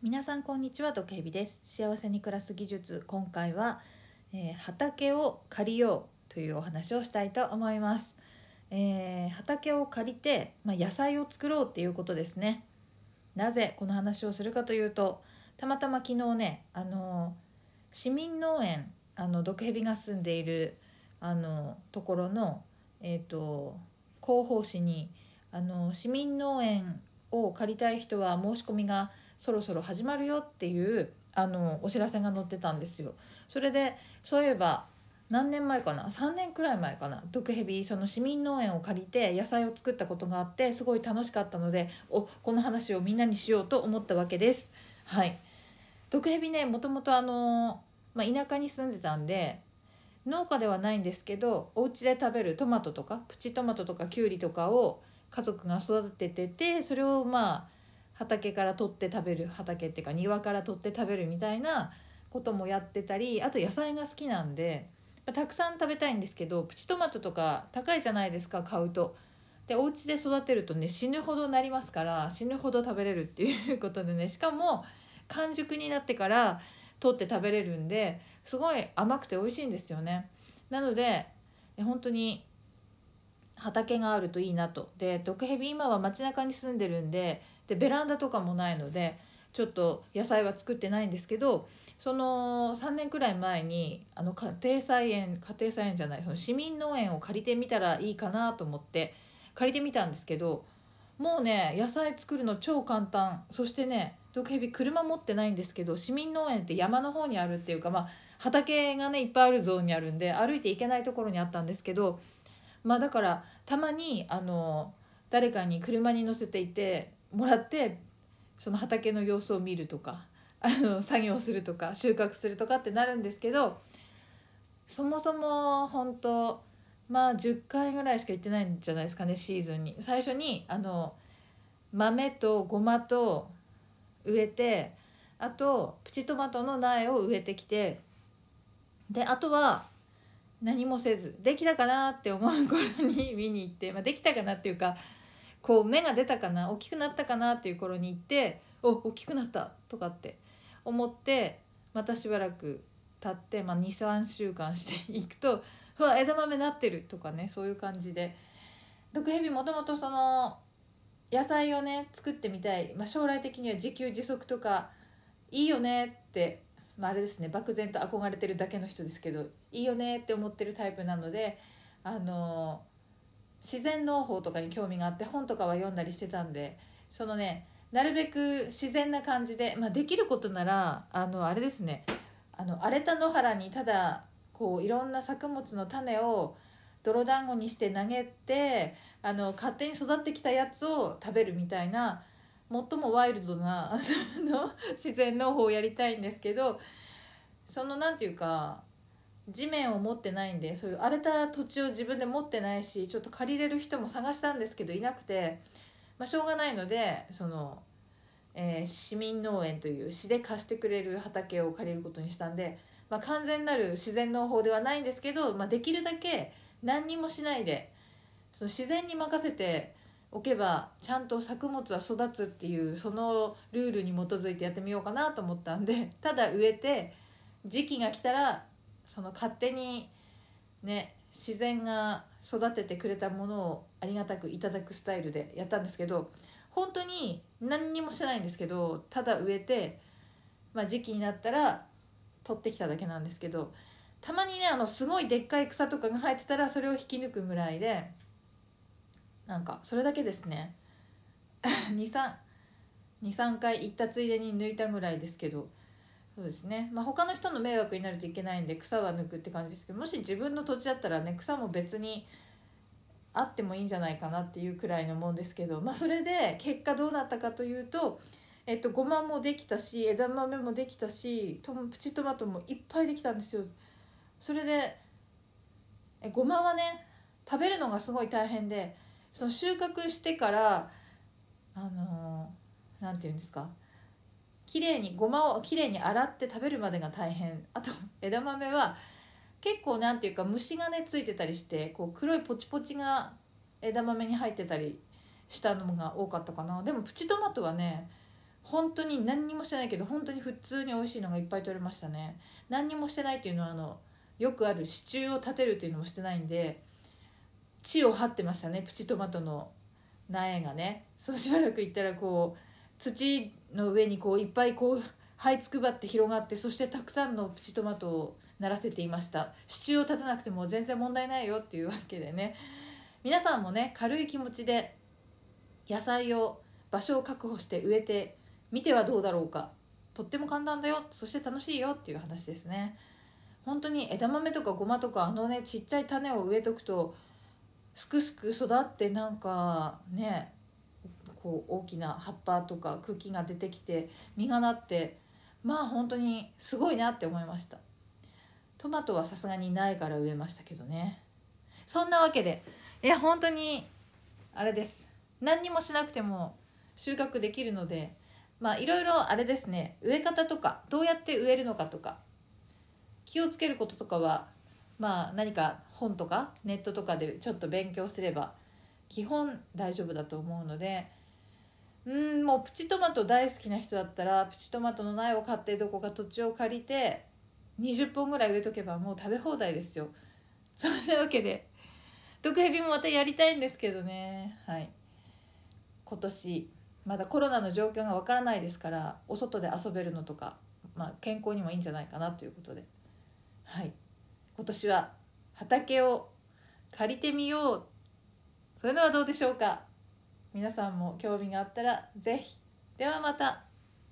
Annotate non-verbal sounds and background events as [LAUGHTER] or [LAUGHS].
皆さんこんにちは毒蛇です。幸せに暮らす技術。今回は、えー畑を借りようというお話をしたいと思います、えー畑を借りて、まあ、野菜を作ろうっていうことですね。なぜこの話をするかというとたまたま昨日ねあの市民農園あの毒蛇が住んでいるあのところのえっ、と広報誌にあの市民農園を借りたい人は申し込みがそろそろ始まるよっていうあのお知らせが載ってたんですよ。それでそういえば何年前かな？3年くらい前かな？毒蛇その市民農園を借りて野菜を作ったことがあってすごい楽しかったのでおこの話をみんなにしようと思ったわけです。はい毒蛇ねもともとあの、まあ、田舎に住んでたんで農家ではないんですけどお家で食べるトマトとかプチトマトとかキュウリとかを家族が育てててそれをまあ畑から取って食べる畑っていうか庭から取って食べるみたいなこともやってたりあと野菜が好きなんでまたくさん食べたいんですけどプチトマトとか高いじゃないですか買うと。でお家で育てるとね死ぬほどなりますから死ぬほど食べれるっていうことでねしかも完熟になってから取って食べれるんですごい甘くて美味しいんですよね。なので本当に畑があるといいなと。で毒蛇今は街中に住んでるんででベランダとかもないのでちょっと野菜は作ってないんですけどその3年くらい前にあの家庭菜園家庭菜園じゃないその市民農園を借りてみたらいいかなと思って借りてみたんですけどもうね野菜作るの超簡単。そしてね毒蛇車持ってないんですけど市民農園って山の方にあるっていうかまあ畑がねいっぱいあるゾーンにあるんで歩いて行けないところにあったんですけどまあだからたまにあの誰かに車に乗せていてもらってその畑の様子を見るとかあの作業するとか収穫するとかってなるんですけどそもそも本当まあ10回ぐらいしか行ってないんじゃないですかねシーズンに。最初にあの豆とごまと植えてあとプチトマトの苗を植えてきてであとは何もせずできたかなって思う頃に見に行って、まあ、できたかなっていうかこう芽が出たかな大きくなったかなっていう頃に行ってお大きくなったとかって思ってまたしばらく経って、まあ、23週間していくとうわ枝豆なってるとかねそういう感じで。毒蛇もともとその野菜をね作ってみたい、まあ、将来的には自給自足とかいいよねって、まあ、あれですね漠然と憧れてるだけの人ですけどいいよねって思ってるタイプなのであの自然農法とかに興味があって本とかは読んだりしてたんでそのねなるべく自然な感じで、まあ、できることならあのあれですねあの荒れた野原にただこういろんな作物の種を泥団子にして投げてあの勝手に育ってきたやつを食べるみたいな最もワイルドな [LAUGHS] 自然農法をやりたいんですけどそのなんていうか地面を持ってないんでそういう荒れた土地を自分で持ってないしちょっと借りれる人も探したんですけどいなくて、まあ、しょうがないのでその、えー市民農園という市で貸してくれる畑を借りることにしたんで、まあ、完全なる自然農法ではないんですけど、まあ、できるだけ何にもしないでその自然に任せておけばちゃんと作物は育つっていうそのルールに基づいてやってみようかなと思ったんで [LAUGHS] ただ植えて時期が来たらその勝手にね自然が育ててくれたものをありがたくいただくスタイルでやったんですけど本当に何にもしてないんですけどただ植えて、まあ、時期になったら取ってきただけなんですけどたまにねあのすごいでっかい草とかが生えてたらそれを引き抜くぐらいでなんかそれだけですね。[LAUGHS] 23回行ったついでに抜いたぐらいですけど。そうですね、まあ、他の人の迷惑になるといけないんで草は抜くって感じですけどもし自分の土地だったらね草も別にあってもいいんじゃないかなっていうくらいのもんですけど、まあ、それで結果どうなったかというと、えっと、ごまもできたし枝豆もできたしトプチトマトもいっぱいできたんですよ。それでえごまはね食べるのがすごい大変でその収穫してからあのーていうんですか。綺麗にごまをきれいに洗って食べるまでが大変。あと枝豆は結構なんていうか虫がねついてたりしてこう黒いポチポチが枝豆に入ってたりしたのが多かったかな。でもプチトマトはね本当に何にもしてないけど本当に普通に美味しいのがいっぱい取れましたね。何にもしてないっていうのはあのよくある支柱を立てるっていうのもしてないんで地を張ってましたね。プチトマトの苗がね。そうしばらく行ったらこう土の上にこういっぱいこう這いつくばって広がってそしてたくさんのプチトマトをならせていました。支柱を立てなくても全然問題ないよっていうわけでね。皆さんもね軽い気持ちで野菜を場所を確保して植えてみてはどうだろうか。とっても簡単だよ。そして楽しいよっていう話ですね。本当に枝豆とかごまとかあのねちっちゃい種を植えとくとすくすく育ってなんかねこう大きな葉っぱとか茎が出てきて実がなってまあ本当にすごいなって思いました。トマトはさすがに苗から植えましたけどね。そんなわけでいや本当にあれです。何にもしなくても収穫できるのでまあいろいろあれですね。植え方とかどうやって植えるのかとか気をつけることとかはまあ何か本とかネットとかでちょっと勉強すれば基本大丈夫だと思うのでうんもうプチトマト大好きな人だったらプチトマトの苗を買ってどこか土地を借りて20本ぐらい植えとけばもう食べ放題ですよ。そんなわけで毒蛇もまたやりたいんですけどね。はい。今年まだコロナの状況がわからないですからお外で遊べるのとか、まあ、健康にもいいんじゃないかなということで。はい。今年は畑を借りてみよう。それではどうでしょうか。皆さんも興味があったら是非ではまた。